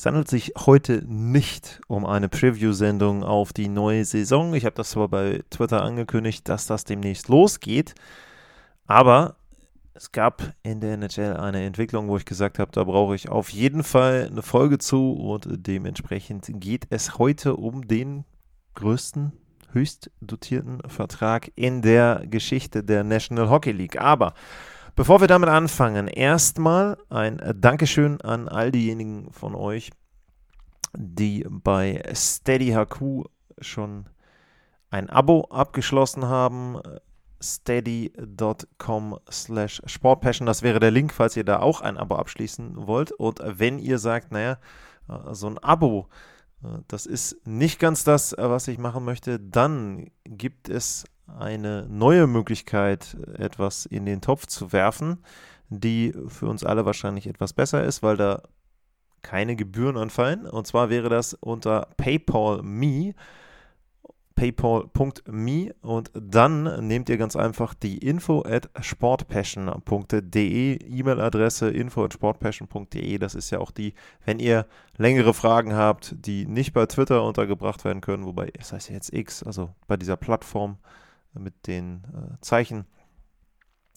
Es handelt sich heute nicht um eine Preview-Sendung auf die neue Saison. Ich habe das zwar bei Twitter angekündigt, dass das demnächst losgeht, aber es gab in der NHL eine Entwicklung, wo ich gesagt habe, da brauche ich auf jeden Fall eine Folge zu und dementsprechend geht es heute um den größten höchst dotierten Vertrag in der Geschichte der National Hockey League. Aber bevor wir damit anfangen, erstmal ein Dankeschön an all diejenigen von euch, die bei Steady HQ schon ein Abo abgeschlossen haben. steady.com slash sportpassion. Das wäre der Link, falls ihr da auch ein Abo abschließen wollt. Und wenn ihr sagt, naja, so ein Abo das ist nicht ganz das, äh, was ich machen möchte. Dann gibt es eine neue Möglichkeit, etwas in den Topf zu werfen, die für uns alle wahrscheinlich etwas besser ist, weil da keine Gebühren anfallen. Und zwar wäre das unter PayPal Me paypal.me und dann nehmt ihr ganz einfach die info at sportpassion.de E-Mail-Adresse info at sportpassion.de. Das ist ja auch die, wenn ihr längere Fragen habt, die nicht bei Twitter untergebracht werden können, wobei es heißt ja jetzt X, also bei dieser Plattform mit den äh, Zeichen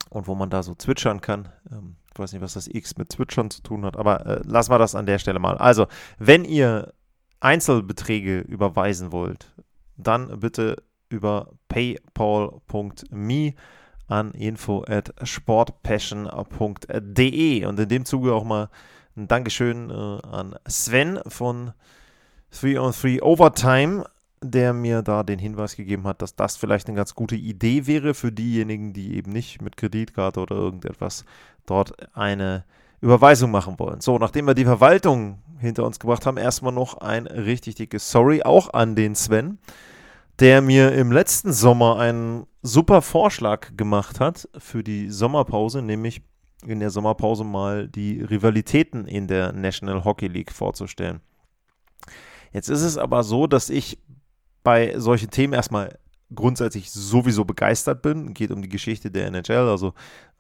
und wo man da so zwitschern kann. Ähm, ich weiß nicht, was das X mit Zwitschern zu tun hat, aber äh, lassen wir das an der Stelle mal. Also, wenn ihr Einzelbeträge überweisen wollt, dann bitte über paypal.me an info at sportpassion.de und in dem Zuge auch mal ein Dankeschön äh, an Sven von 3 on 3 Overtime, der mir da den Hinweis gegeben hat, dass das vielleicht eine ganz gute Idee wäre für diejenigen, die eben nicht mit Kreditkarte oder irgendetwas dort eine Überweisung machen wollen. So, nachdem wir die Verwaltung hinter uns gebracht haben, erstmal noch ein richtig dickes Sorry auch an den Sven, der mir im letzten Sommer einen super Vorschlag gemacht hat für die Sommerpause, nämlich in der Sommerpause mal die Rivalitäten in der National Hockey League vorzustellen. Jetzt ist es aber so, dass ich bei solchen Themen erstmal grundsätzlich sowieso begeistert bin. Geht um die Geschichte der NHL. Also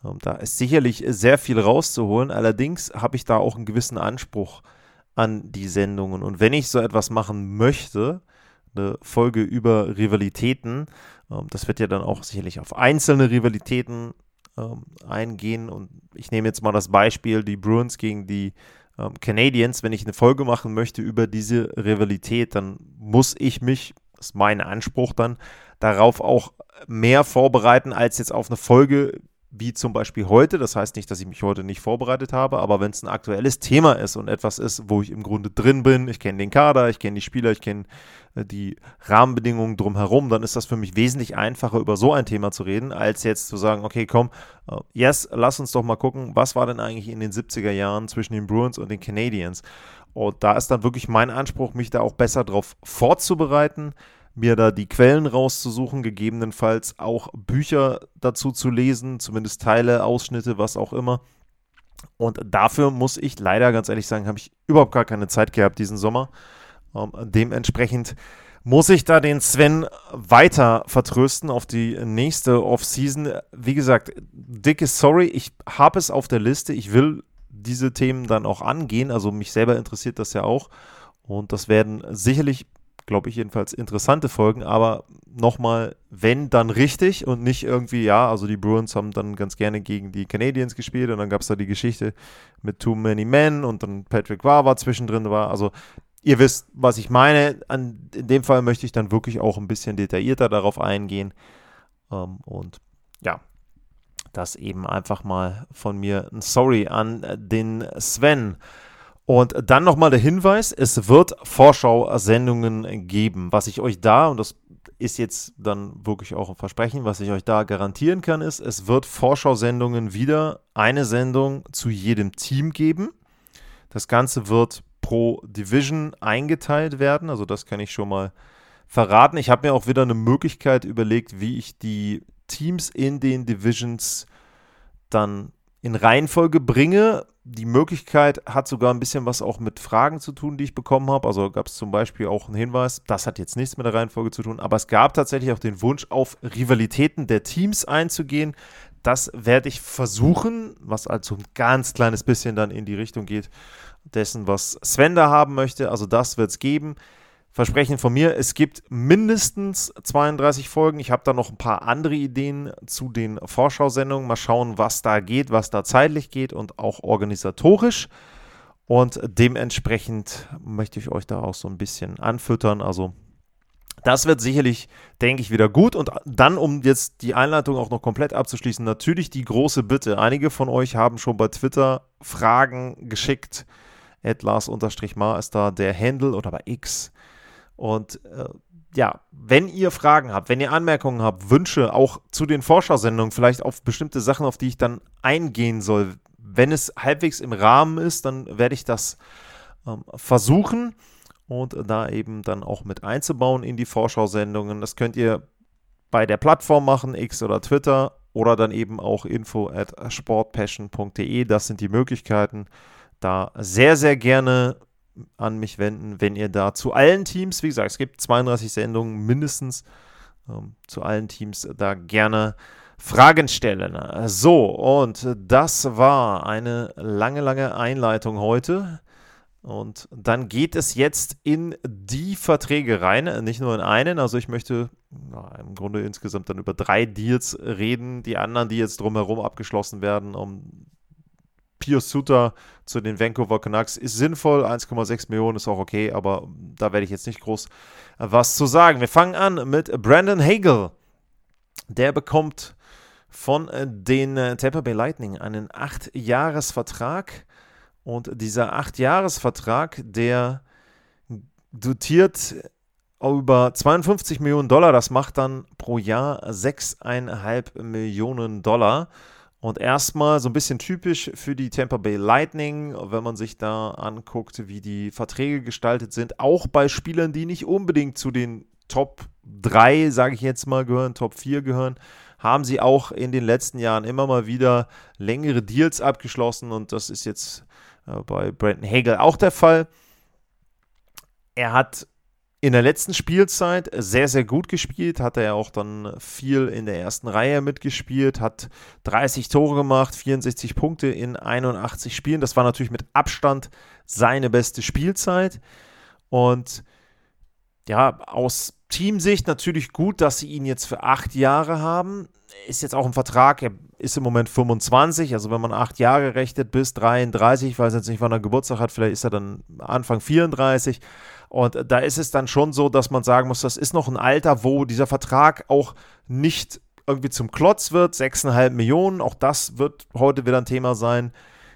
ähm, da ist sicherlich sehr viel rauszuholen. Allerdings habe ich da auch einen gewissen Anspruch an die Sendungen. Und wenn ich so etwas machen möchte, eine Folge über Rivalitäten, ähm, das wird ja dann auch sicherlich auf einzelne Rivalitäten ähm, eingehen. Und ich nehme jetzt mal das Beispiel, die Bruins gegen die ähm, Canadiens. Wenn ich eine Folge machen möchte über diese Rivalität, dann muss ich mich, ist mein Anspruch dann, darauf auch mehr vorbereiten als jetzt auf eine Folge wie zum Beispiel heute. Das heißt nicht, dass ich mich heute nicht vorbereitet habe, aber wenn es ein aktuelles Thema ist und etwas ist, wo ich im Grunde drin bin, ich kenne den Kader, ich kenne die Spieler, ich kenne äh, die Rahmenbedingungen drumherum, dann ist das für mich wesentlich einfacher, über so ein Thema zu reden, als jetzt zu sagen, okay, komm, uh, yes, lass uns doch mal gucken, was war denn eigentlich in den 70er Jahren zwischen den Bruins und den Canadiens? Und da ist dann wirklich mein Anspruch, mich da auch besser drauf vorzubereiten, mir da die Quellen rauszusuchen, gegebenenfalls auch Bücher dazu zu lesen, zumindest Teile, Ausschnitte, was auch immer. Und dafür muss ich leider ganz ehrlich sagen, habe ich überhaupt gar keine Zeit gehabt diesen Sommer. Ähm, dementsprechend muss ich da den Sven weiter vertrösten auf die nächste Offseason. Wie gesagt, dicke Sorry, ich habe es auf der Liste. Ich will diese Themen dann auch angehen. Also mich selber interessiert das ja auch. Und das werden sicherlich glaube ich jedenfalls, interessante Folgen, aber nochmal, wenn dann richtig und nicht irgendwie, ja, also die Bruins haben dann ganz gerne gegen die Canadiens gespielt und dann gab es da die Geschichte mit Too Many Men und dann Patrick Wawa zwischendrin war, also ihr wisst, was ich meine. An, in dem Fall möchte ich dann wirklich auch ein bisschen detaillierter darauf eingehen ähm, und ja, das eben einfach mal von mir ein Sorry an den Sven. Und dann nochmal der Hinweis, es wird Vorschau-Sendungen geben. Was ich euch da, und das ist jetzt dann wirklich auch ein Versprechen, was ich euch da garantieren kann, ist, es wird Vorschau-Sendungen wieder eine Sendung zu jedem Team geben. Das Ganze wird pro Division eingeteilt werden. Also das kann ich schon mal verraten. Ich habe mir auch wieder eine Möglichkeit überlegt, wie ich die Teams in den Divisions dann in Reihenfolge bringe. Die Möglichkeit hat sogar ein bisschen was auch mit Fragen zu tun, die ich bekommen habe. Also gab es zum Beispiel auch einen Hinweis, das hat jetzt nichts mit der Reihenfolge zu tun, aber es gab tatsächlich auch den Wunsch, auf Rivalitäten der Teams einzugehen. Das werde ich versuchen, was also ein ganz kleines bisschen dann in die Richtung geht dessen, was Sven da haben möchte. Also das wird es geben. Versprechen von mir, es gibt mindestens 32 Folgen. Ich habe da noch ein paar andere Ideen zu den Vorschau-Sendungen. Mal schauen, was da geht, was da zeitlich geht und auch organisatorisch. Und dementsprechend möchte ich euch da auch so ein bisschen anfüttern. Also das wird sicherlich, denke ich, wieder gut. Und dann, um jetzt die Einleitung auch noch komplett abzuschließen, natürlich die große Bitte. Einige von euch haben schon bei Twitter Fragen geschickt. Lars-Mar ist da der Handle oder bei X. Und äh, ja, wenn ihr Fragen habt, wenn ihr Anmerkungen habt, Wünsche auch zu den Vorschau-Sendungen, vielleicht auf bestimmte Sachen, auf die ich dann eingehen soll, wenn es halbwegs im Rahmen ist, dann werde ich das ähm, versuchen und da eben dann auch mit einzubauen in die Vorschau-Sendungen. Das könnt ihr bei der Plattform machen, X oder Twitter oder dann eben auch info at sportpassion.de. Das sind die Möglichkeiten. Da sehr, sehr gerne an mich wenden, wenn ihr da zu allen Teams, wie gesagt, es gibt 32 Sendungen mindestens, ähm, zu allen Teams da gerne Fragen stellen. So, und das war eine lange, lange Einleitung heute. Und dann geht es jetzt in die Verträge rein, nicht nur in einen. Also ich möchte na, im Grunde insgesamt dann über drei Deals reden. Die anderen, die jetzt drumherum abgeschlossen werden, um Pio Suter zu den Vancouver Canucks ist sinnvoll. 1,6 Millionen ist auch okay, aber da werde ich jetzt nicht groß was zu sagen. Wir fangen an mit Brandon Hagel. Der bekommt von den Tampa Bay Lightning einen 8-Jahres-Vertrag und dieser 8-Jahres-Vertrag, der dotiert über 52 Millionen Dollar. Das macht dann pro Jahr 6,5 Millionen Dollar. Und erstmal so ein bisschen typisch für die Tampa Bay Lightning, wenn man sich da anguckt, wie die Verträge gestaltet sind, auch bei Spielern, die nicht unbedingt zu den Top 3, sage ich jetzt mal, gehören, Top 4 gehören, haben sie auch in den letzten Jahren immer mal wieder längere Deals abgeschlossen und das ist jetzt äh, bei Brandon Hagel auch der Fall. Er hat in der letzten Spielzeit sehr, sehr gut gespielt, hat er ja auch dann viel in der ersten Reihe mitgespielt, hat 30 Tore gemacht, 64 Punkte in 81 Spielen. Das war natürlich mit Abstand seine beste Spielzeit. Und ja, aus Teamsicht natürlich gut, dass sie ihn jetzt für acht Jahre haben. Ist jetzt auch ein Vertrag, er ist im Moment 25, also wenn man acht Jahre rechnet bis 33, ich weiß jetzt nicht, wann er Geburtstag hat, vielleicht ist er dann Anfang 34. Und da ist es dann schon so, dass man sagen muss, das ist noch ein Alter, wo dieser Vertrag auch nicht irgendwie zum Klotz wird. 6,5 Millionen, auch das wird heute wieder ein Thema sein.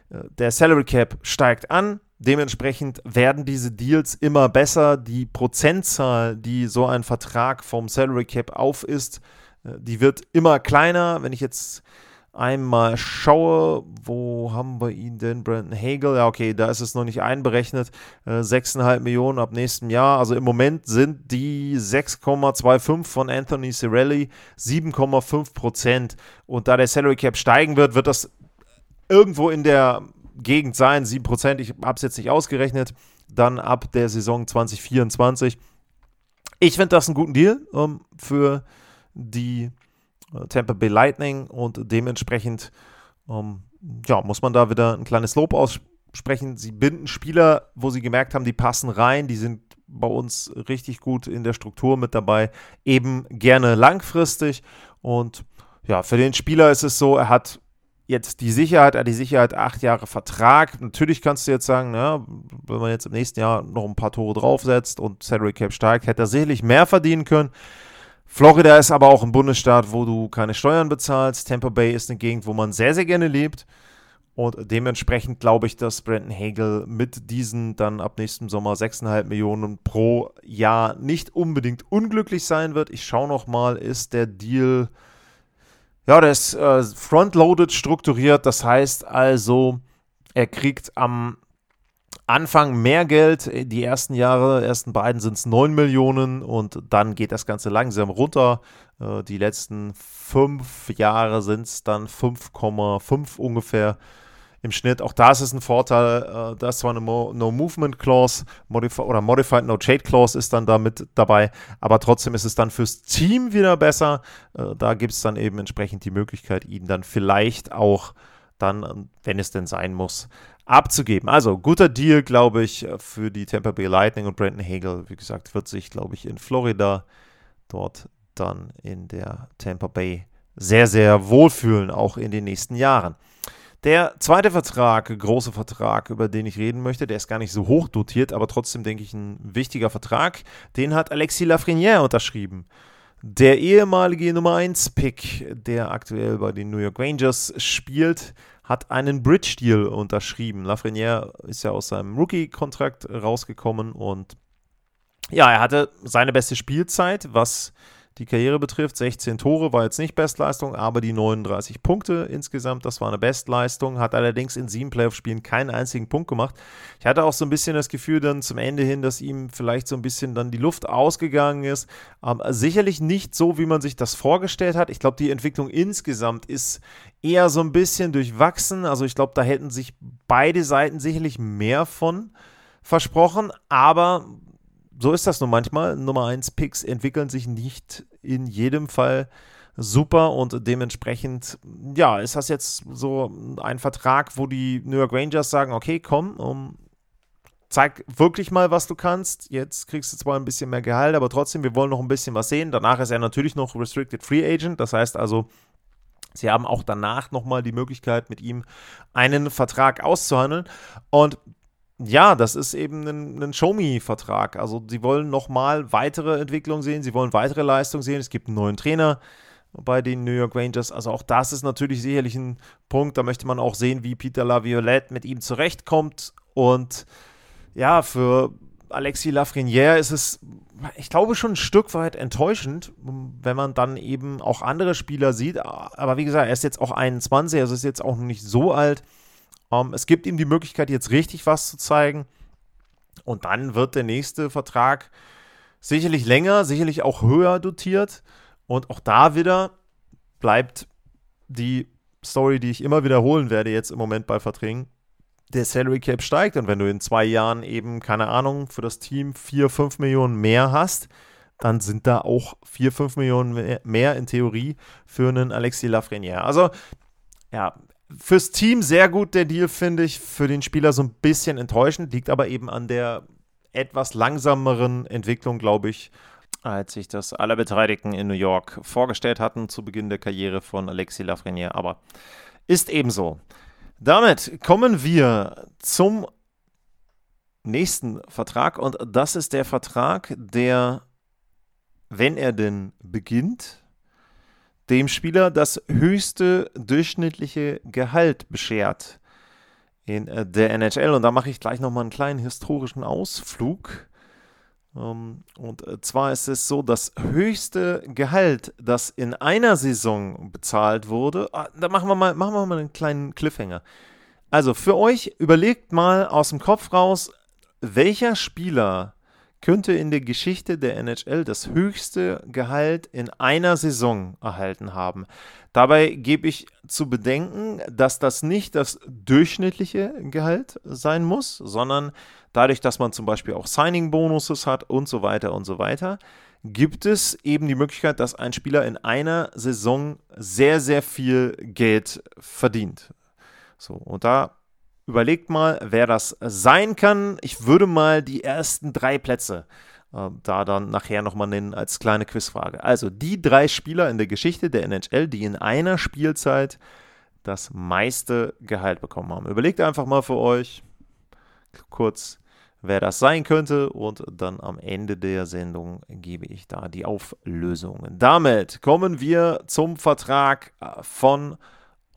Der Salary Cap steigt an. Dementsprechend werden diese Deals immer besser. Die Prozentzahl, die so ein Vertrag vom Salary Cap auf ist, äh, die wird immer kleiner. Wenn ich jetzt einmal schaue, wo haben wir ihn denn? Brandon Hagel, ja, okay, da ist es noch nicht einberechnet. Äh, 6,5 Millionen ab nächstem Jahr. Also im Moment sind die 6,25 von Anthony Cirelli 7,5 Prozent. Und da der Salary Cap steigen wird, wird das irgendwo in der Gegend sein, 7 Prozent. Ich habe es jetzt nicht ausgerechnet. Dann ab der Saison 2024. Ich finde das einen guten Deal ähm, für die äh, Tampa Bay Lightning und dementsprechend ähm, ja, muss man da wieder ein kleines Lob aussprechen. Sie binden Spieler, wo sie gemerkt haben, die passen rein, die sind bei uns richtig gut in der Struktur mit dabei, eben gerne langfristig und ja, für den Spieler ist es so, er hat jetzt die Sicherheit, er hat die Sicherheit, acht Jahre Vertrag. Natürlich kannst du jetzt sagen, ja, wenn man jetzt im nächsten Jahr noch ein paar Tore draufsetzt und Salary Cap steigt, hätte er sicherlich mehr verdienen können. Florida ist aber auch ein Bundesstaat, wo du keine Steuern bezahlst. Tampa Bay ist eine Gegend, wo man sehr, sehr gerne lebt. Und dementsprechend glaube ich, dass Brandon Hagel mit diesen dann ab nächstem Sommer 6,5 Millionen pro Jahr nicht unbedingt unglücklich sein wird. Ich schaue noch mal, ist der Deal, ja, der ist äh, frontloaded strukturiert. Das heißt also, er kriegt am Anfang mehr Geld, die ersten Jahre, ersten beiden sind es 9 Millionen und dann geht das Ganze langsam runter. Äh, die letzten fünf Jahre sind es dann 5,5 ungefähr im Schnitt. Auch da ist es ein Vorteil, äh, da ist zwar eine Mo No Movement Clause Modif oder Modified No Trade Clause ist dann da mit dabei, aber trotzdem ist es dann fürs Team wieder besser. Äh, da gibt es dann eben entsprechend die Möglichkeit, ihn dann vielleicht auch dann, wenn es denn sein muss, abzugeben. Also guter Deal, glaube ich, für die Tampa Bay Lightning und Brandon Hagel. Wie gesagt, wird sich, glaube ich, in Florida dort dann in der Tampa Bay sehr, sehr wohlfühlen, auch in den nächsten Jahren. Der zweite Vertrag, große Vertrag, über den ich reden möchte, der ist gar nicht so hoch dotiert, aber trotzdem denke ich ein wichtiger Vertrag. Den hat Alexis Lafreniere unterschrieben. Der ehemalige Nummer 1 Pick, der aktuell bei den New York Rangers spielt, hat einen Bridge-Deal unterschrieben. Lafreniere ist ja aus seinem Rookie-Kontrakt rausgekommen und ja, er hatte seine beste Spielzeit, was die Karriere betrifft. 16 Tore war jetzt nicht Bestleistung, aber die 39 Punkte insgesamt, das war eine Bestleistung. Hat allerdings in sieben Playoff-Spielen keinen einzigen Punkt gemacht. Ich hatte auch so ein bisschen das Gefühl dann zum Ende hin, dass ihm vielleicht so ein bisschen dann die Luft ausgegangen ist. Ähm, sicherlich nicht so, wie man sich das vorgestellt hat. Ich glaube, die Entwicklung insgesamt ist eher so ein bisschen durchwachsen. Also ich glaube, da hätten sich beide Seiten sicherlich mehr von versprochen, aber so ist das nun manchmal. Nummer 1 Picks entwickeln sich nicht in jedem Fall super und dementsprechend, ja, ist das jetzt so ein Vertrag, wo die New York Rangers sagen, okay, komm, um, zeig wirklich mal, was du kannst. Jetzt kriegst du zwar ein bisschen mehr Gehalt, aber trotzdem, wir wollen noch ein bisschen was sehen. Danach ist er natürlich noch Restricted Free Agent, das heißt also, Sie haben auch danach nochmal die Möglichkeit, mit ihm einen Vertrag auszuhandeln. Und ja, das ist eben ein, ein Show-Me-Vertrag. Also sie wollen nochmal weitere Entwicklung sehen, sie wollen weitere Leistung sehen. Es gibt einen neuen Trainer bei den New York Rangers. Also auch das ist natürlich sicherlich ein Punkt. Da möchte man auch sehen, wie Peter Laviolette mit ihm zurechtkommt. Und ja, für Alexis Lafreniere ist es, ich glaube, schon ein Stück weit enttäuschend, wenn man dann eben auch andere Spieler sieht. Aber wie gesagt, er ist jetzt auch 21, also ist jetzt auch noch nicht so alt. Ähm, es gibt ihm die Möglichkeit, jetzt richtig was zu zeigen. Und dann wird der nächste Vertrag sicherlich länger, sicherlich auch höher dotiert. Und auch da wieder bleibt die Story, die ich immer wiederholen werde, jetzt im Moment bei Verträgen. Der Salary Cap steigt und wenn du in zwei Jahren eben, keine Ahnung, für das Team 4, 5 Millionen mehr hast, dann sind da auch 4, 5 Millionen mehr in Theorie für einen Alexis Lafreniere. Also, ja, Fürs Team sehr gut der Deal, finde ich. Für den Spieler so ein bisschen enttäuschend, liegt aber eben an der etwas langsameren Entwicklung, glaube ich, als sich das alle Beteiligten in New York vorgestellt hatten zu Beginn der Karriere von Alexis Lafreniere. Aber ist ebenso. Damit kommen wir zum nächsten Vertrag und das ist der Vertrag, der, wenn er denn beginnt, dem Spieler das höchste durchschnittliche Gehalt beschert in äh, der NHL. Und da mache ich gleich nochmal einen kleinen historischen Ausflug. Ähm, und äh, zwar ist es so, das höchste Gehalt, das in einer Saison bezahlt wurde, ah, da machen wir, mal, machen wir mal einen kleinen Cliffhanger. Also für euch, überlegt mal aus dem Kopf raus, welcher Spieler könnte in der Geschichte der NHL das höchste Gehalt in einer Saison erhalten haben. Dabei gebe ich zu bedenken, dass das nicht das durchschnittliche Gehalt sein muss, sondern dadurch, dass man zum Beispiel auch Signing-Bonuses hat und so weiter und so weiter, gibt es eben die Möglichkeit, dass ein Spieler in einer Saison sehr, sehr viel Geld verdient. So, und da Überlegt mal, wer das sein kann. Ich würde mal die ersten drei Plätze äh, da dann nachher nochmal nennen als kleine Quizfrage. Also die drei Spieler in der Geschichte der NHL, die in einer Spielzeit das meiste Gehalt bekommen haben. Überlegt einfach mal für euch kurz, wer das sein könnte und dann am Ende der Sendung gebe ich da die Auflösungen. Damit kommen wir zum Vertrag äh, von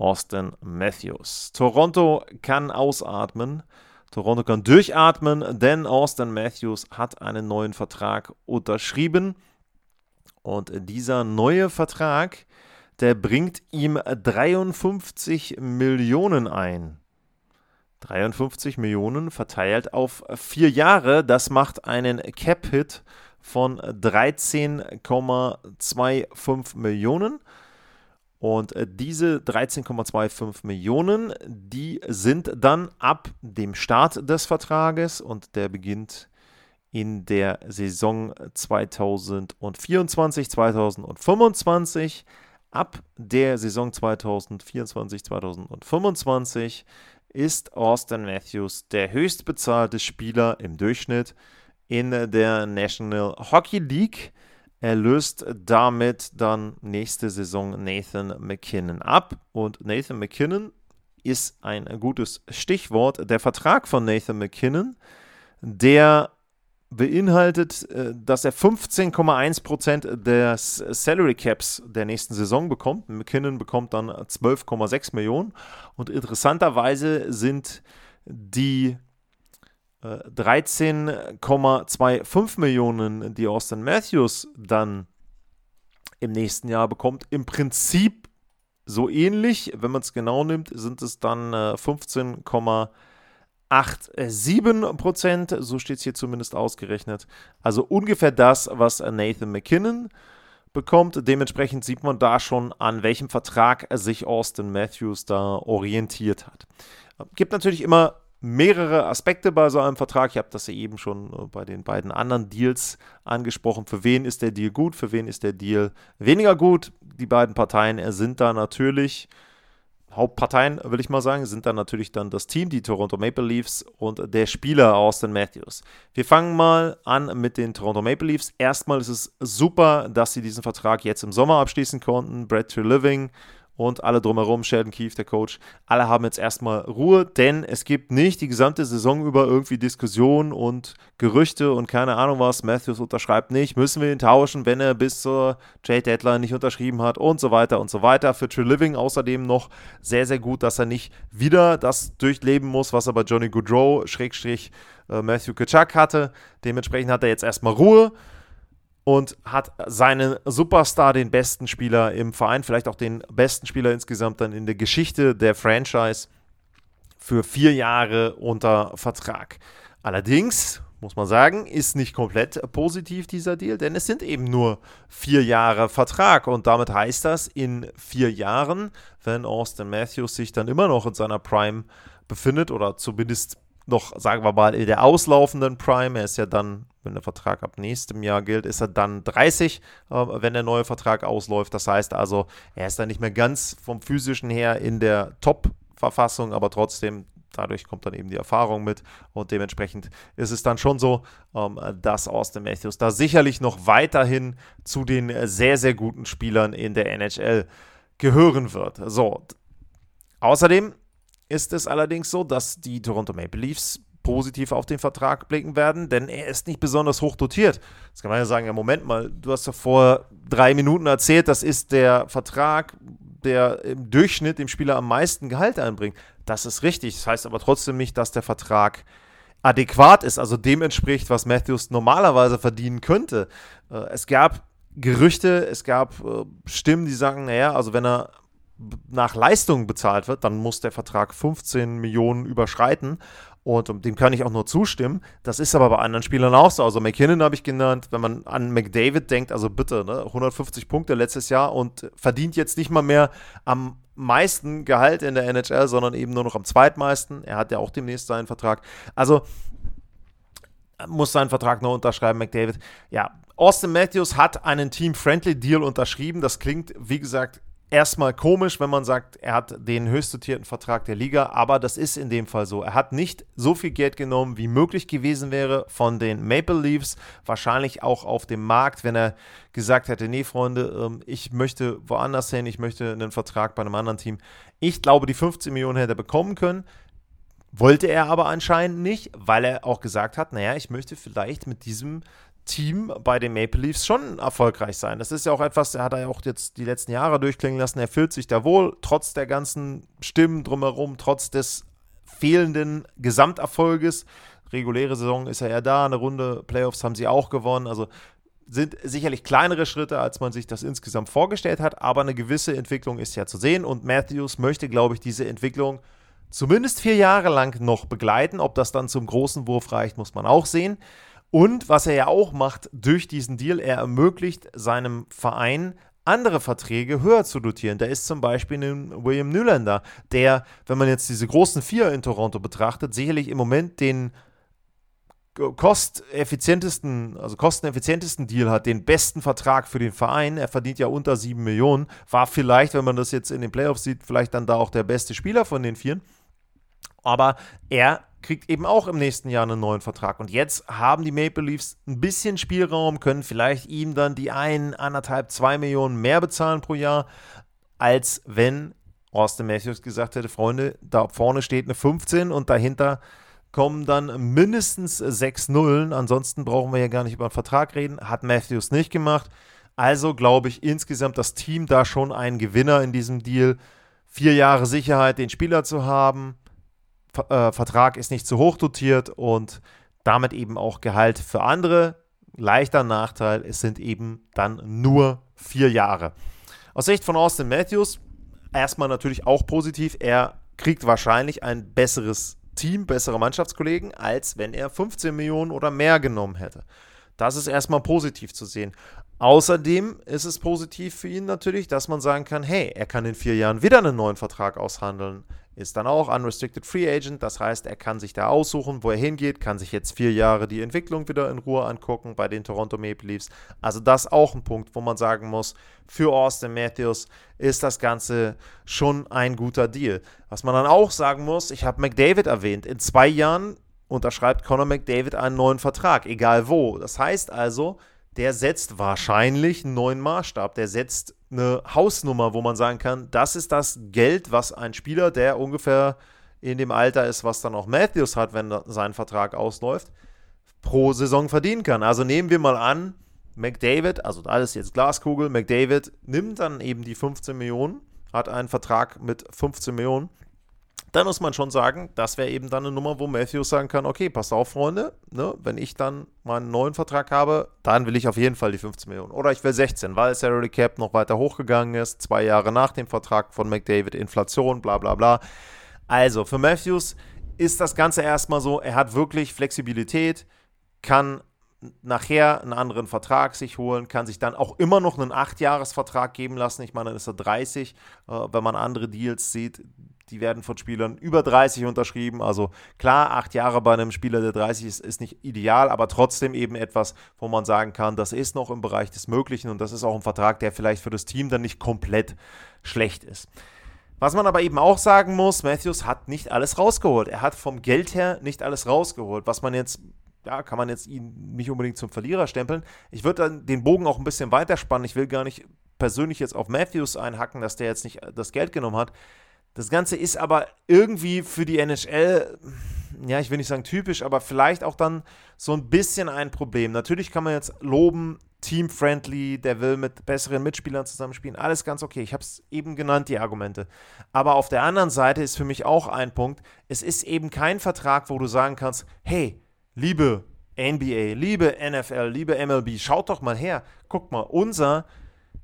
Austin Matthews. Toronto kann ausatmen. Toronto kann durchatmen, denn Austin Matthews hat einen neuen Vertrag unterschrieben. Und dieser neue Vertrag, der bringt ihm 53 Millionen ein. 53 Millionen verteilt auf vier Jahre. Das macht einen Cap-Hit von 13,25 Millionen. Und äh, diese 13,25 Millionen, die sind dann ab dem Start des Vertrages und der beginnt in der Saison 2024, 2025. Ab der Saison 2024, 2025 ist Austin Matthews der höchstbezahlte Spieler im Durchschnitt in der National Hockey League. Er löst damit dann nächste Saison Nathan McKinnon ab. Und Nathan McKinnon ist ein gutes Stichwort. Der Vertrag von Nathan McKinnon, der beinhaltet, äh, dass er 15,1% des Salary Caps der nächsten Saison bekommt. McKinnon bekommt dann 12,6 Millionen. Und interessanterweise sind die 13,25 äh, Millionen, die Austin Matthews dann im nächsten Jahr bekommt, im Prinzip so ähnlich. Wenn man es genau nimmt, sind es dann 15,87 äh, Prozent. So steht es hier zumindest ausgerechnet. Also ungefähr das, was Nathan McKinnon bekommt. Dementsprechend sieht man da schon, an welchem Vertrag sich Austin Matthews da orientiert hat. Gibt natürlich immer mehrere Aspekte bei so einem Vertrag. Ich habe das ja eben schon äh, bei den beiden anderen Deals angesprochen. Für wen ist der Deal gut, für wen ist der Deal weniger gut? Die beiden Parteien sind da natürlich, Hauptparteien will ich mal sagen, sind da natürlich dann das Team, die Toronto Maple Leafs und der Spieler Austin Matthews. Wir fangen mal an mit den Toronto Maple Leafs. Erstmal ist es super, dass sie diesen Vertrag jetzt im Sommer abschließen konnten. Brad Living und alle drumherum, Sheldon Keefe, der Coach, alle haben jetzt erstmal Ruhe, denn es gibt nicht die gesamte Saison über irgendwie Diskussionen und Gerüchte und keine Ahnung was. Matthews unterschreibt nicht, müssen wir ihn tauschen, wenn er bis zur Trade-Deadline nicht unterschrieben hat und so weiter und so weiter. Für True Living außerdem noch sehr, sehr gut, dass er nicht wieder das durchleben muss, was er bei Johnny Goodrow, Schrägstrich, äh, Matthew Kachuk hatte. Dementsprechend hat er jetzt erstmal Ruhe und hat seinen Superstar, den besten Spieler im Verein, vielleicht auch den besten Spieler insgesamt dann in der Geschichte der Franchise für vier Jahre unter Vertrag. Allerdings, muss man sagen, ist nicht komplett positiv dieser Deal, denn es sind eben nur vier Jahre Vertrag und damit heißt das, in vier Jahren, wenn Austin Matthews sich dann immer noch in seiner Prime befindet oder zumindest noch, sagen wir mal, in der auslaufenden Prime. Er ist ja dann, wenn der Vertrag ab nächstem Jahr gilt, ist er dann 30, äh, wenn der neue Vertrag ausläuft. Das heißt also, er ist dann nicht mehr ganz vom physischen her in der Top-Verfassung, aber trotzdem dadurch kommt dann eben die Erfahrung mit und dementsprechend ist es dann schon so, ähm, dass Austin Matthews da sicherlich noch weiterhin zu den sehr, sehr guten Spielern in der NHL gehören wird. So, außerdem ist es allerdings so, dass die Toronto Maple Leafs positiv auf den Vertrag blicken werden, denn er ist nicht besonders hoch dotiert. Jetzt kann man ja sagen, ja Moment mal, du hast ja vor drei Minuten erzählt, das ist der Vertrag, der im Durchschnitt dem Spieler am meisten Gehalt einbringt. Das ist richtig. Das heißt aber trotzdem nicht, dass der Vertrag adäquat ist, also dem entspricht, was Matthews normalerweise verdienen könnte. Äh, es gab Gerüchte, es gab äh, Stimmen, die sagen, naja, also wenn er nach Leistung bezahlt wird, dann muss der Vertrag 15 Millionen überschreiten. Und dem kann ich auch nur zustimmen. Das ist aber bei anderen Spielern auch so. Also McKinnon habe ich genannt. Wenn man an McDavid denkt, also bitte, ne, 150 Punkte letztes Jahr und verdient jetzt nicht mal mehr am meisten Gehalt in der NHL, sondern eben nur noch am zweitmeisten. Er hat ja auch demnächst seinen Vertrag. Also muss seinen Vertrag noch unterschreiben, McDavid. Ja, Austin Matthews hat einen Team-Friendly Deal unterschrieben. Das klingt, wie gesagt, erstmal komisch, wenn man sagt, er hat den höchst dotierten Vertrag der Liga, aber das ist in dem Fall so. Er hat nicht so viel Geld genommen, wie möglich gewesen wäre von den Maple Leafs, wahrscheinlich auch auf dem Markt, wenn er gesagt hätte, nee Freunde, ähm, ich möchte woanders hin, ich möchte einen Vertrag bei einem anderen Team. Ich glaube, die 15 Millionen hätte er bekommen können. Wollte er aber anscheinend nicht, weil er auch gesagt hat, naja, ich möchte vielleicht mit diesem Team bei den Maple Leafs schon erfolgreich sein. Das ist ja auch etwas, er hat er ja auch jetzt die letzten Jahre durchklingen lassen. Er fühlt sich da wohl, trotz der ganzen Stimmen drumherum, trotz des fehlenden Gesamterfolges. Reguläre Saison ist er ja da, eine Runde Playoffs haben sie auch gewonnen. Also sind sicherlich kleinere Schritte, als man sich das insgesamt vorgestellt hat, aber eine gewisse Entwicklung ist ja zu sehen und Matthews möchte, glaube ich, diese Entwicklung zumindest vier Jahre lang noch begleiten. Ob das dann zum großen Wurf reicht, muss man auch sehen. Und was er ja auch macht durch diesen Deal, er ermöglicht seinem Verein andere Verträge höher zu dotieren. Da ist zum Beispiel ein William Nylander, der, wenn man jetzt diese großen vier in Toronto betrachtet, sicherlich im Moment den kosteffizientesten, also kosteneffizientesten Deal hat, den besten Vertrag für den Verein. Er verdient ja unter 7 Millionen. War vielleicht, wenn man das jetzt in den Playoffs sieht, vielleicht dann da auch der beste Spieler von den Vieren. Aber er kriegt eben auch im nächsten Jahr einen neuen Vertrag. Und jetzt haben die Maple Leafs ein bisschen Spielraum, können vielleicht ihm dann die ein, anderthalb, zwei Millionen mehr bezahlen pro Jahr, als wenn Austin Matthews gesagt hätte, Freunde, da vorne steht eine 15 und dahinter kommen dann mindestens sechs Nullen. Ansonsten brauchen wir ja gar nicht über einen Vertrag reden. Hat Matthews nicht gemacht. Also glaube ich insgesamt das Team da schon ein Gewinner in diesem Deal. Vier Jahre Sicherheit, den Spieler zu haben äh, Vertrag ist nicht zu hoch dotiert und damit eben auch Gehalt für andere. Leichter Nachteil, es sind eben dann nur vier Jahre. Aus Sicht von Austin Matthews erstmal natürlich auch positiv. Er kriegt wahrscheinlich ein besseres Team, bessere Mannschaftskollegen, als wenn er 15 Millionen oder mehr genommen hätte. Das ist erstmal positiv zu sehen. Außerdem ist es positiv für ihn natürlich, dass man sagen kann, hey, er kann in vier Jahren wieder einen neuen Vertrag aushandeln ist dann auch Unrestricted Free Agent. Das heißt, er kann sich da aussuchen, wo er hingeht, kann sich jetzt vier Jahre die Entwicklung wieder in Ruhe angucken bei den Toronto Maple Leafs. Also das auch ein Punkt, wo man sagen muss, für Austin Matthews ist das Ganze schon ein guter Deal. Was man dann auch sagen muss, ich habe McDavid erwähnt, in zwei Jahren unterschreibt Conor McDavid einen neuen Vertrag, egal wo. Das heißt also, der setzt wahrscheinlich einen neuen Maßstab. Der setzt eine Hausnummer, wo man sagen kann, das ist das Geld, was ein Spieler, der ungefähr in dem Alter ist, was dann auch Matthews hat, wenn sein Vertrag ausläuft, pro Saison verdienen kann. Also nehmen wir mal an, McDavid, also alles jetzt Glaskugel, McDavid nimmt dann eben die 15 Millionen, hat einen Vertrag mit 15 Millionen dann muss man schon sagen, das wäre eben dann eine Nummer, wo Matthews sagen kann, okay, passt auf, Freunde, ne, wenn ich dann meinen neuen Vertrag habe, dann will ich auf jeden Fall die 15 Millionen. Oder ich will 16, weil Salary Cap noch weiter hochgegangen ist, zwei Jahre nach dem Vertrag von McDavid, Inflation, bla bla bla. Also, für Matthews ist das Ganze erstmal so, er hat wirklich Flexibilität, kann nachher einen anderen Vertrag sich holen, kann sich dann auch immer noch einen 8-Jahres-Vertrag geben lassen. Ich meine, dann ist er 30. Äh, wenn man andere Deals sieht, die werden von Spielern über 30 unterschrieben. Also klar, acht Jahre bei einem Spieler, der 30 ist, ist nicht ideal, aber trotzdem eben etwas, wo man sagen kann, das ist noch im Bereich des Möglichen und das ist auch ein Vertrag, der vielleicht für das Team dann nicht komplett schlecht ist. Was man aber eben auch sagen muss, Matthews hat nicht alles rausgeholt. Er hat vom Geld her nicht alles rausgeholt. Was man jetzt, ja, kann man jetzt ihn nicht unbedingt zum Verlierer stempeln. Ich würde dann den Bogen auch ein bisschen weiterspannen. Ich will gar nicht persönlich jetzt auf Matthews einhacken, dass der jetzt nicht das Geld genommen hat. Das Ganze ist aber irgendwie für die NHL, ja, ich will nicht sagen typisch, aber vielleicht auch dann so ein bisschen ein Problem. Natürlich kann man jetzt loben, team-friendly, der will mit besseren Mitspielern zusammenspielen, alles ganz okay. Ich habe es eben genannt, die Argumente. Aber auf der anderen Seite ist für mich auch ein Punkt, es ist eben kein Vertrag, wo du sagen kannst, hey, liebe NBA, liebe NFL, liebe MLB, schaut doch mal her, guck mal, unser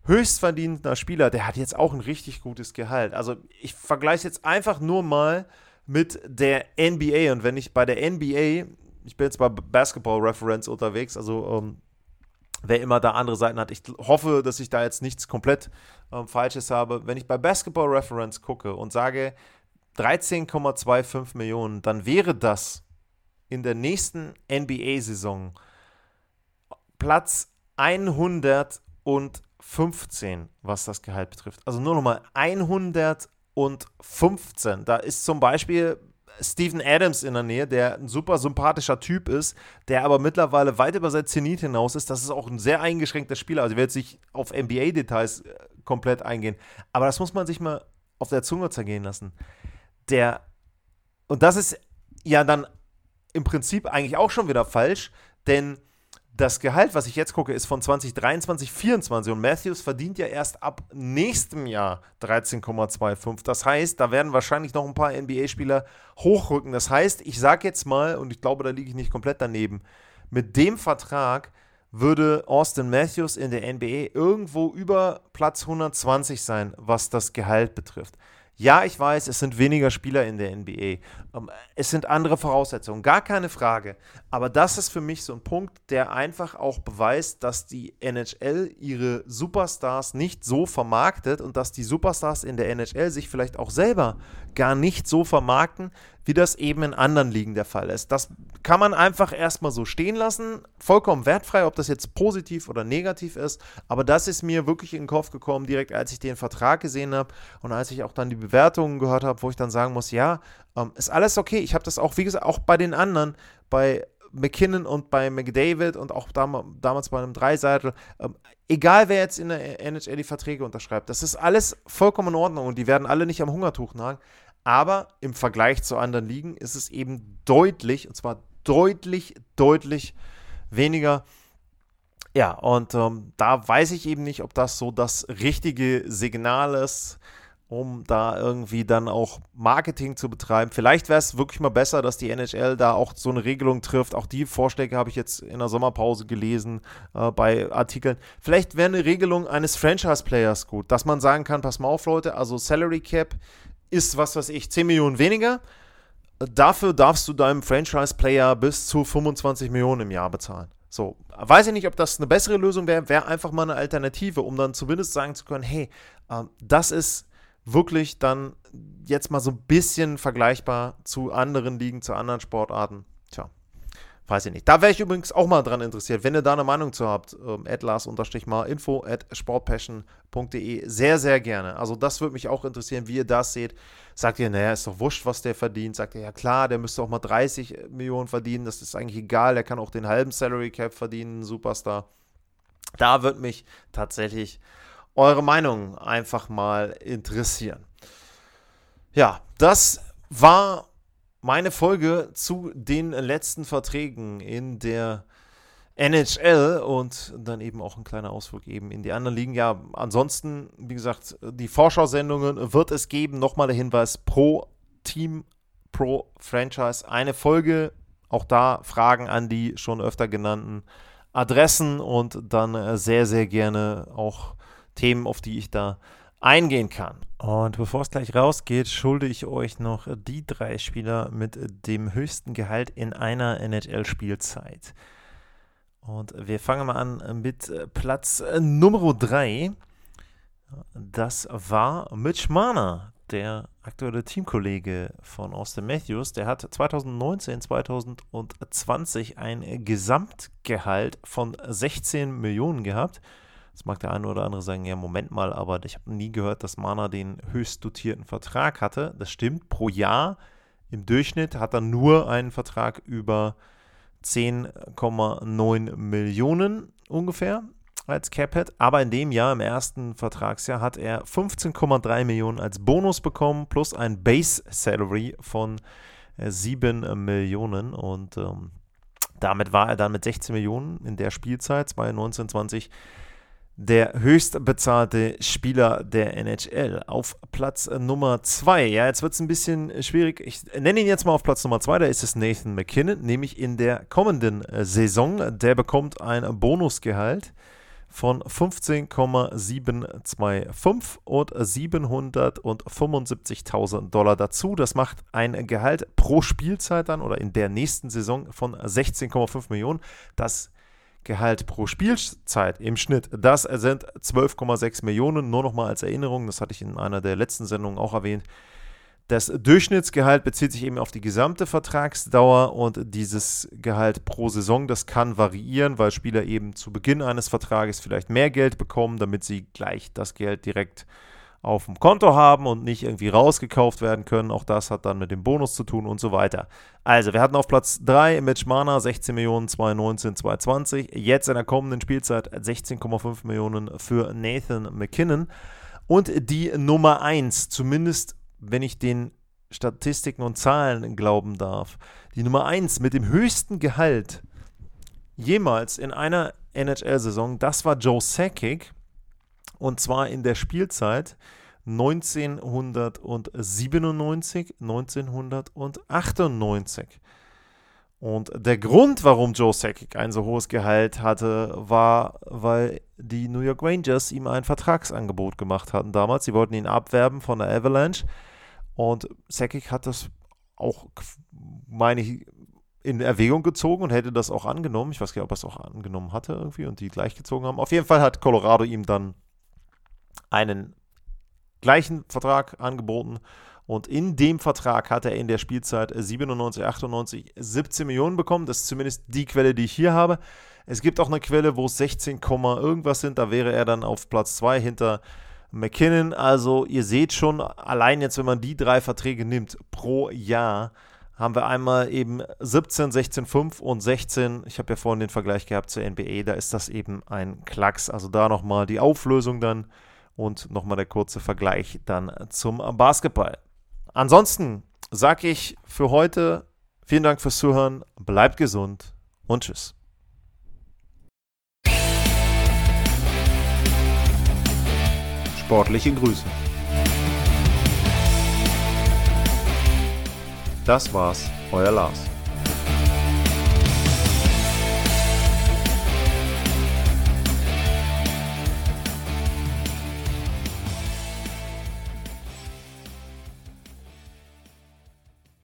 höchstverdienender Spieler, der hat jetzt auch ein richtig gutes Gehalt. Also ich vergleiche jetzt einfach nur mal mit der NBA und wenn ich bei der NBA, ich bin jetzt bei Basketball Reference unterwegs, also ähm, wer immer da andere Seiten hat, ich hoffe, dass ich da jetzt nichts komplett ähm, Falsches habe. Wenn ich bei Basketball Reference gucke und sage 13,25 Millionen, dann wäre das in der nächsten NBA-Saison Platz 100 und 15, was das Gehalt betrifft. Also nur nochmal 115. Da ist zum Beispiel Steven Adams in der Nähe, der ein super sympathischer Typ ist, der aber mittlerweile weit über sein Zenit hinaus ist. Das ist auch ein sehr eingeschränkter Spieler. Also ich werde jetzt auf NBA-Details äh, komplett eingehen. Aber das muss man sich mal auf der Zunge zergehen lassen. Der, und das ist ja dann im Prinzip eigentlich auch schon wieder falsch, denn das Gehalt, was ich jetzt gucke, ist von 2023, 2024 und Matthews verdient ja erst ab nächstem Jahr 13,25. Das heißt, da werden wahrscheinlich noch ein paar NBA-Spieler hochrücken. Das heißt, ich sage jetzt mal, und ich glaube, da liege ich nicht komplett daneben, mit dem Vertrag würde Austin Matthews in der NBA irgendwo über Platz 120 sein, was das Gehalt betrifft. Ja, ich weiß, es sind weniger Spieler in der NBA. Ähm, es sind andere Voraussetzungen, gar keine Frage. Aber das ist für mich so ein Punkt, der einfach auch beweist, dass die NHL ihre Superstars nicht so vermarktet und dass die Superstars in der NHL sich vielleicht auch selber gar nicht so vermarkten, wie das eben in anderen Ligen der Fall ist. Das kann man einfach erstmal so stehen lassen, vollkommen wertfrei, ob das jetzt positiv oder negativ ist, aber das ist mir wirklich in den Kopf gekommen, direkt als ich den Vertrag gesehen habe und als ich auch dann die Bewertungen gehört habe, wo ich dann sagen muss, ja, ähm, ist alles okay. Ich habe das auch, wie gesagt, auch bei den anderen, bei McKinnon und bei McDavid und auch dam damals bei einem Dreiseitel, ähm, egal wer jetzt in der NHL die Verträge unterschreibt, das ist alles vollkommen in Ordnung und die werden alle nicht am Hungertuch nagen. Aber im Vergleich zu anderen Ligen ist es eben deutlich, und zwar deutlich, deutlich weniger. Ja, und ähm, da weiß ich eben nicht, ob das so das richtige Signal ist, um da irgendwie dann auch Marketing zu betreiben. Vielleicht wäre es wirklich mal besser, dass die NHL da auch so eine Regelung trifft. Auch die Vorschläge habe ich jetzt in der Sommerpause gelesen äh, bei Artikeln. Vielleicht wäre eine Regelung eines Franchise-Players gut, dass man sagen kann, pass mal auf Leute, also Salary Cap ist, was weiß ich, 10 Millionen weniger. Dafür darfst du deinem Franchise-Player bis zu 25 Millionen im Jahr bezahlen. So, weiß ich nicht, ob das eine bessere Lösung wäre, wäre einfach mal eine Alternative, um dann zumindest sagen zu können, hey, äh, das ist wirklich dann jetzt mal so ein bisschen vergleichbar zu anderen Ligen, zu anderen Sportarten. Tja, Weiß ich nicht. Da wäre ich übrigens auch mal dran interessiert, wenn ihr da eine Meinung zu habt. Ähm, atlas-mal info at sportpassion.de. Sehr, sehr gerne. Also, das würde mich auch interessieren, wie ihr das seht. Sagt ihr, naja, ist doch wurscht, was der verdient. Sagt ihr, ja klar, der müsste auch mal 30 Millionen verdienen. Das ist eigentlich egal. Der kann auch den halben Salary Cap verdienen. Superstar. Da würde mich tatsächlich eure Meinung einfach mal interessieren. Ja, das war meine Folge zu den letzten Verträgen in der NHL und dann eben auch ein kleiner Ausflug eben in die anderen Ligen. Ja, ansonsten, wie gesagt, die Vorschau-Sendungen wird es geben. Nochmal der Hinweis pro Team, pro Franchise eine Folge. Auch da Fragen an die schon öfter genannten Adressen und dann äh, sehr, sehr gerne auch Themen, auf die ich da eingehen kann. Und bevor es gleich rausgeht, schulde ich euch noch die drei Spieler mit dem höchsten Gehalt in einer NHL-Spielzeit. Und wir fangen mal an mit Platz Nummer 3. Das war Mitch Marner, der aktuelle Teamkollege von Austin Matthews. Der hat 2019, 2020 ein Gesamtgehalt von 16 Millionen gehabt. Jetzt mag der eine oder andere sagen, ja, Moment mal, aber ich habe nie gehört, dass Mana den höchst dotierten Vertrag hatte. Das stimmt, pro Jahr im Durchschnitt hat er nur einen Vertrag über 10,9 Millionen ungefähr als Caphead. Aber in dem Jahr, im ersten Vertragsjahr, hat er 15,3 Millionen als Bonus bekommen, plus ein Base Salary von 7 äh, Millionen. Und ähm, damit war er dann mit 16 Millionen in der Spielzeit 2019, 20 der höchst bezahlte Spieler der NHL. Auf Platz Nummer 2. Ja, jetzt wird es ein bisschen schwierig. Ich nenne ihn jetzt mal auf Platz Nummer 2. Da ist es Nathan McKinnon, nämlich in der kommenden äh, Saison. Der bekommt ein Bonusgehalt von 15,725 und 775.000 Dollar dazu. Das macht ein Gehalt pro Spielzeit dann oder in der nächsten Saison von 16,5 Millionen. Das Gehalt pro Spielzeit im Schnitt, das sind 12,6 Millionen. Nur nochmal als Erinnerung, das hatte ich in einer der letzten Sendungen auch erwähnt. Das Durchschnittsgehalt bezieht sich eben auf die gesamte Vertragsdauer und dieses Gehalt pro Saison, das kann variieren, weil Spieler eben zu Beginn eines Vertrages vielleicht mehr Geld bekommen, damit sie gleich das Geld direkt auf dem Konto haben und nicht irgendwie rausgekauft werden können. Auch das hat dann mit dem Bonus zu tun und so weiter. Also, wir hatten auf Platz 3 Mitch Mana 16 Millionen 2019, 2020. Jetzt in der kommenden Spielzeit 16,5 Millionen für Nathan McKinnon. Und die Nummer 1, zumindest wenn ich den Statistiken und Zahlen glauben darf, die Nummer 1 mit dem höchsten Gehalt jemals in einer NHL-Saison, das war Joe Sakic und zwar in der Spielzeit 1997, 1998. Und der Grund, warum Joe Sakic ein so hohes Gehalt hatte, war, weil die New York Rangers ihm ein Vertragsangebot gemacht hatten damals. Sie wollten ihn abwerben von der Avalanche. Und Sakic hat das auch, meine ich, in Erwägung gezogen und hätte das auch angenommen. Ich weiß gar nicht, ob er es auch angenommen hatte irgendwie und die gleichgezogen haben. Auf jeden Fall hat Colorado ihm dann einen gleichen Vertrag angeboten und in dem Vertrag hat er in der Spielzeit 97, 98 17 Millionen bekommen. Das ist zumindest die Quelle, die ich hier habe. Es gibt auch eine Quelle, wo es 16, irgendwas sind. Da wäre er dann auf Platz 2 hinter McKinnon. Also ihr seht schon, allein jetzt, wenn man die drei Verträge nimmt pro Jahr, haben wir einmal eben 17, 16, 5 und 16. Ich habe ja vorhin den Vergleich gehabt zur NBA. Da ist das eben ein Klacks. Also da nochmal die Auflösung dann und nochmal der kurze Vergleich dann zum Basketball. Ansonsten sage ich für heute vielen Dank fürs Zuhören, bleibt gesund und tschüss. Sportliche Grüße. Das war's, euer Lars.